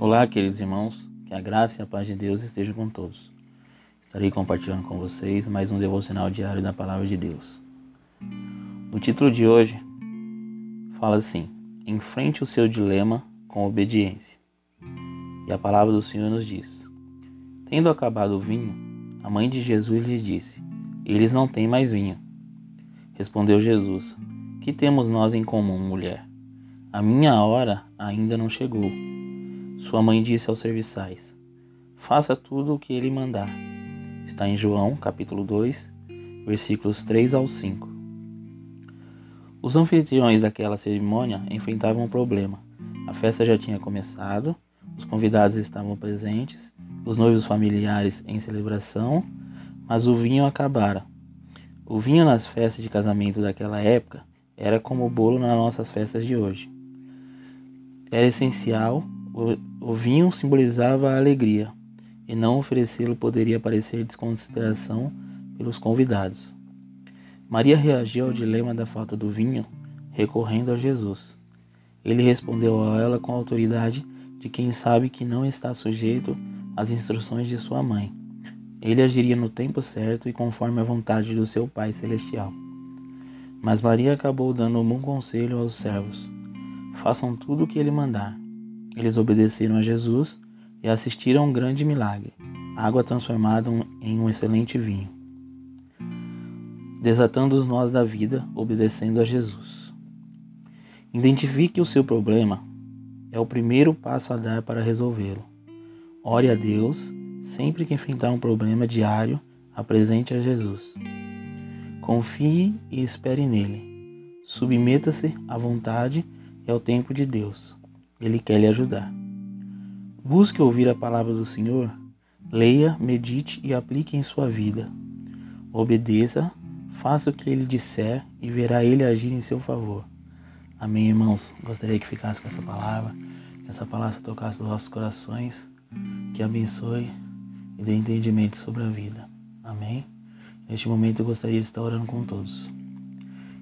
Olá, queridos irmãos, que a graça e a paz de Deus estejam com todos. Estarei compartilhando com vocês mais um devocional diário da Palavra de Deus. O título de hoje fala assim: Enfrente o seu dilema com obediência. E a palavra do Senhor nos diz: Tendo acabado o vinho, a mãe de Jesus lhes disse: Eles não têm mais vinho. Respondeu Jesus: Que temos nós em comum, mulher? A minha hora ainda não chegou. Sua mãe disse aos serviçais: Faça tudo o que ele mandar. Está em João, capítulo 2, versículos 3 ao 5. Os anfitriões daquela cerimônia enfrentavam um problema. A festa já tinha começado, os convidados estavam presentes, os noivos familiares em celebração, mas o vinho acabara. O vinho nas festas de casamento daquela época era como o bolo nas nossas festas de hoje. Era essencial o, vinho simbolizava a alegria, e não oferecê-lo poderia parecer desconsideração pelos convidados. Maria reagiu ao dilema da falta do vinho, recorrendo a Jesus. Ele respondeu a ela com a autoridade de quem sabe que não está sujeito às instruções de sua mãe. Ele agiria no tempo certo e conforme a vontade do seu Pai Celestial. Mas Maria acabou dando um bom conselho aos servos: façam tudo o que ele mandar. Eles obedeceram a Jesus e assistiram a um grande milagre, água transformada em um excelente vinho. Desatando os nós da vida, obedecendo a Jesus. Identifique o seu problema, é o primeiro passo a dar para resolvê-lo. Ore a Deus sempre que enfrentar um problema diário, apresente a Jesus. Confie e espere nele. Submeta-se à vontade e ao tempo de Deus. Ele quer lhe ajudar. Busque ouvir a palavra do Senhor, leia, medite e aplique em sua vida. Obedeça, faça o que ele disser e verá ele agir em seu favor. Amém, irmãos? Gostaria que ficasse com essa palavra, que essa palavra tocasse os nossos corações, que abençoe e dê entendimento sobre a vida. Amém? Neste momento eu gostaria de estar orando com todos.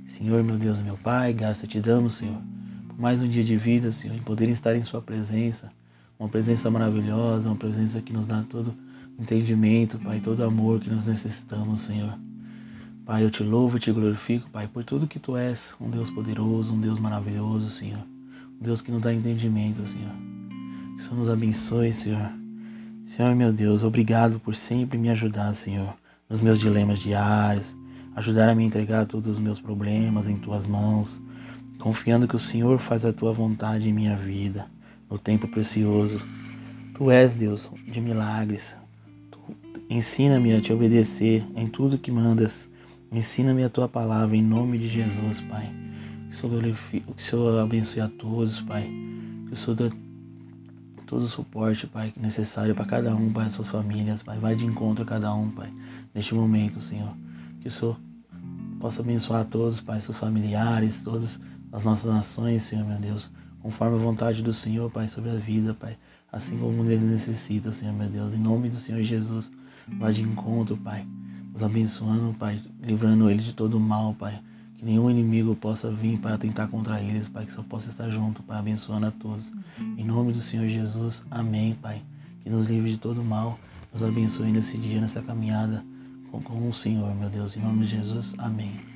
Senhor, meu Deus, meu Pai, graça te damos, Senhor mais um dia de vida, Senhor, em poder estar em Sua presença, uma presença maravilhosa, uma presença que nos dá todo entendimento, Pai, todo amor que nós necessitamos, Senhor. Pai, eu te louvo e te glorifico, Pai, por tudo que Tu és, um Deus poderoso, um Deus maravilhoso, Senhor. Um Deus que nos dá entendimento, Senhor. Que o Senhor nos abençoe, Senhor. Senhor, meu Deus, obrigado por sempre me ajudar, Senhor, nos meus dilemas diários, ajudar a me entregar todos os meus problemas em Tuas mãos confiando que o Senhor faz a tua vontade em minha vida, no tempo precioso. Tu és Deus de milagres. Ensina-me a te obedecer em tudo que mandas. Ensina-me a tua palavra em nome de Jesus, Pai. Que o Senhor, que abençoe a todos, Pai. Que o Senhor dê todo o suporte, Pai, necessário para cada um, Pai, as suas famílias, Pai. Vai de encontro a cada um, Pai, neste momento, Senhor. Que o Senhor possa abençoar todos, Pai, seus familiares, todos as nossas nações, Senhor, meu Deus, conforme a vontade do Senhor, Pai, sobre a vida, Pai, assim como eles necessitam, Senhor, meu Deus, em nome do Senhor Jesus, vai de encontro, Pai, nos abençoando, Pai, livrando eles de todo mal, Pai, que nenhum inimigo possa vir para tentar contra eles, Pai, que só possa estar junto, Pai, abençoando a todos. Em nome do Senhor Jesus, amém, Pai, que nos livre de todo mal, nos abençoe nesse dia, nessa caminhada com, com o Senhor, meu Deus, em nome de Jesus, amém.